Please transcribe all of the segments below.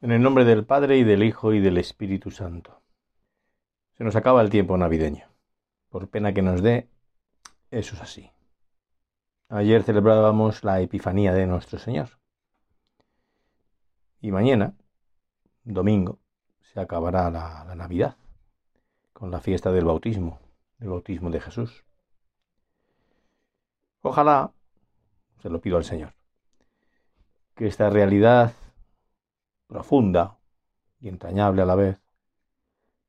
En el nombre del Padre y del Hijo y del Espíritu Santo. Se nos acaba el tiempo navideño. Por pena que nos dé, eso es así. Ayer celebrábamos la Epifanía de nuestro Señor. Y mañana, domingo, se acabará la, la Navidad con la fiesta del bautismo, el bautismo de Jesús. Ojalá, se lo pido al Señor, que esta realidad profunda y entrañable a la vez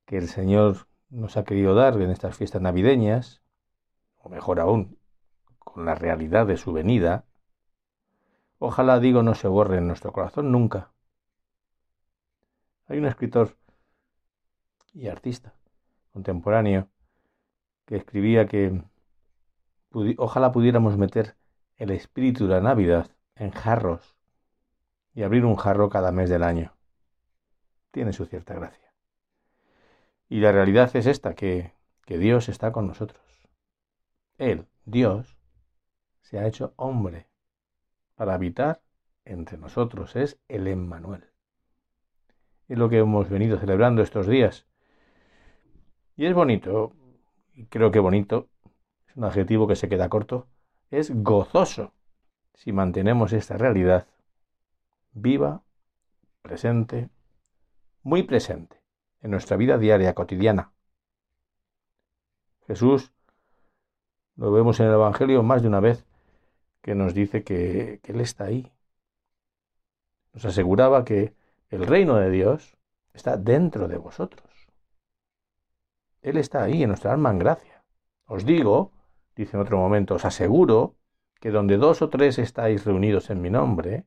que el Señor nos ha querido dar en estas fiestas navideñas, o mejor aún, con la realidad de su venida, ojalá digo no se borre en nuestro corazón nunca. Hay un escritor y artista contemporáneo que escribía que ojalá pudiéramos meter el espíritu de la Navidad en jarros y abrir un jarro cada mes del año. Tiene su cierta gracia. Y la realidad es esta, que, que Dios está con nosotros. Él, Dios, se ha hecho hombre para habitar entre nosotros. Es el Emmanuel. Es lo que hemos venido celebrando estos días. Y es bonito, y creo que bonito, es un adjetivo que se queda corto, es gozoso si mantenemos esta realidad viva, presente, muy presente en nuestra vida diaria, cotidiana. Jesús, lo vemos en el Evangelio más de una vez, que nos dice que, que Él está ahí. Nos aseguraba que el reino de Dios está dentro de vosotros. Él está ahí en nuestra alma en gracia. Os digo, dice en otro momento, os aseguro que donde dos o tres estáis reunidos en mi nombre,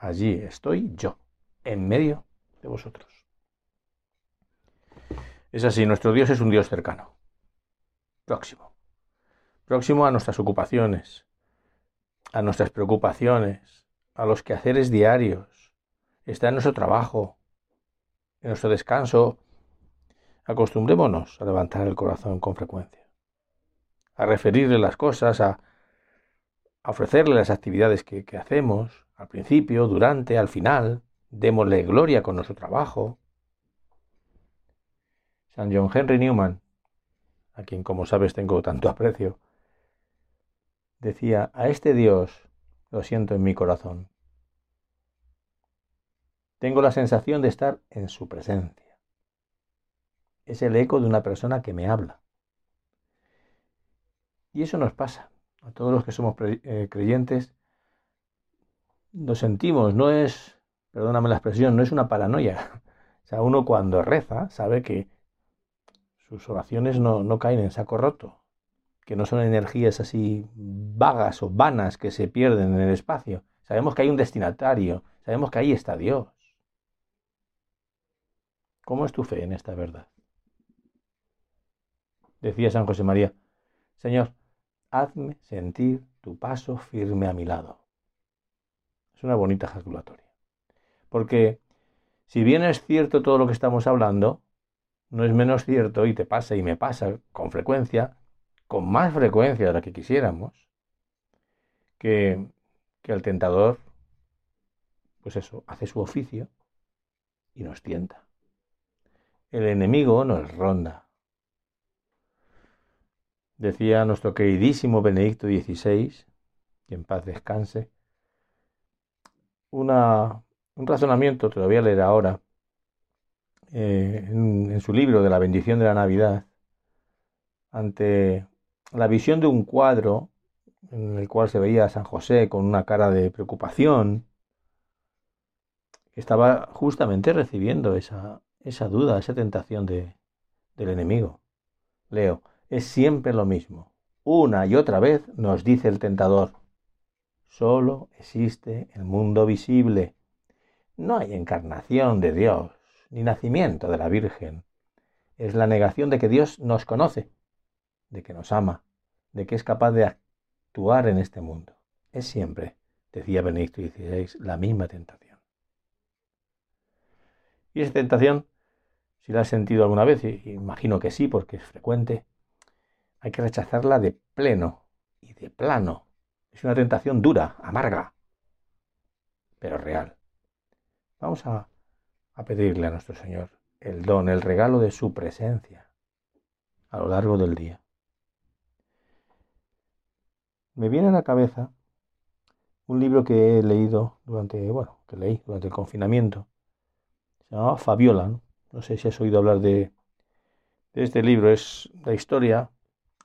allí estoy yo, en medio de vosotros. Es así, nuestro Dios es un Dios cercano, próximo, próximo a nuestras ocupaciones, a nuestras preocupaciones, a los quehaceres diarios, está en nuestro trabajo, en nuestro descanso. Acostumbrémonos a levantar el corazón con frecuencia, a referirle las cosas, a, ofrecerle las actividades que hacemos, al principio, durante, al final, démosle gloria con nuestro trabajo. San John Henry Newman, a quien como sabes tengo tanto aprecio, decía, a este Dios lo siento en mi corazón. Tengo la sensación de estar en su presencia. Es el eco de una persona que me habla. Y eso nos pasa a todos los que somos eh, creyentes lo sentimos, no es, perdóname la expresión, no es una paranoia. O sea, uno cuando reza sabe que sus oraciones no, no caen en saco roto, que no son energías así vagas o vanas que se pierden en el espacio. Sabemos que hay un destinatario, sabemos que ahí está Dios. ¿Cómo es tu fe en esta verdad? Decía San José María, Señor, hazme sentir tu paso firme a mi lado. Es una bonita ejaculatoria. Porque si bien es cierto todo lo que estamos hablando, no es menos cierto, y te pasa y me pasa con frecuencia, con más frecuencia de la que quisiéramos, que, que el tentador, pues eso, hace su oficio y nos tienta. El enemigo nos ronda. Decía nuestro queridísimo Benedicto XVI, que en paz descanse, una, un razonamiento, te lo voy a leer ahora, eh, en, su libro de la bendición de la Navidad, ante la visión de un cuadro en el cual se veía a San José con una cara de preocupación, que estaba justamente recibiendo esa, esa duda, esa tentación de, del enemigo. Leo, es siempre lo mismo. Una y otra vez nos dice el tentador, Solo existe el mundo visible. No hay encarnación de Dios, ni nacimiento de la Virgen. Es la negación de que Dios nos conoce, de que nos ama, de que es capaz de actuar en este mundo. Es siempre, decía Benedicto XVI, la misma tentación. Y esa tentación, si la has sentido alguna vez, y imagino que sí, porque es frecuente, hay que rechazarla de pleno y de plano es una tentación dura, amarga, pero real. Vamos a, a pedirle a nuestro Señor el don, el regalo de su presencia a lo largo del día. Me viene a la cabeza un libro que he leído durante, bueno, que leí durante el confinamiento. Se llamaba Fabiola, ¿no? No sé si has oído hablar de, de este libro. Es la historia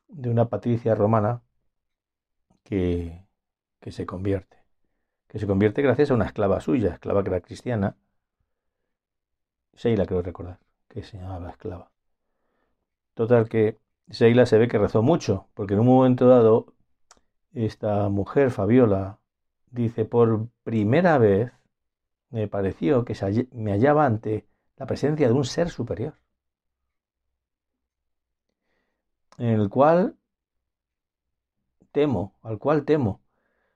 de una patricia romana que, se convierte. Que se convierte gracias a una esclava suya, esclava que era cristiana. Sheila, creo recordar, que se llamaba esclava. Total que Sheila se ve que rezó mucho, porque en un momento dado esta mujer, Fabiola, dice, por primera vez me pareció que me hallaba ante la presencia de un ser superior, en el cual temo, al cual temo,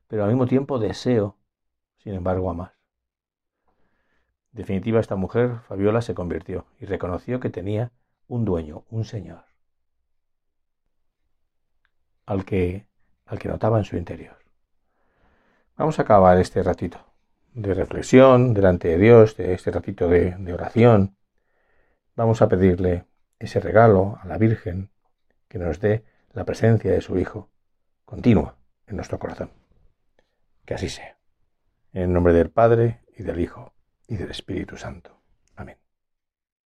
pero al mismo tiempo deseo, sin embargo, amar. En definitiva, esta mujer, Fabiola, se convirtió y reconoció que tenía un dueño, un señor, al que, al que notaba en su interior. Vamos a acabar este ratito de reflexión delante de Dios, de este ratito de oración. Vamos a pedirle ese regalo a la Virgen que nos dé la presencia de su Hijo continua en nuestro corazón. Que así sea. En el nombre del Padre y del Hijo y del Espíritu Santo. Amén.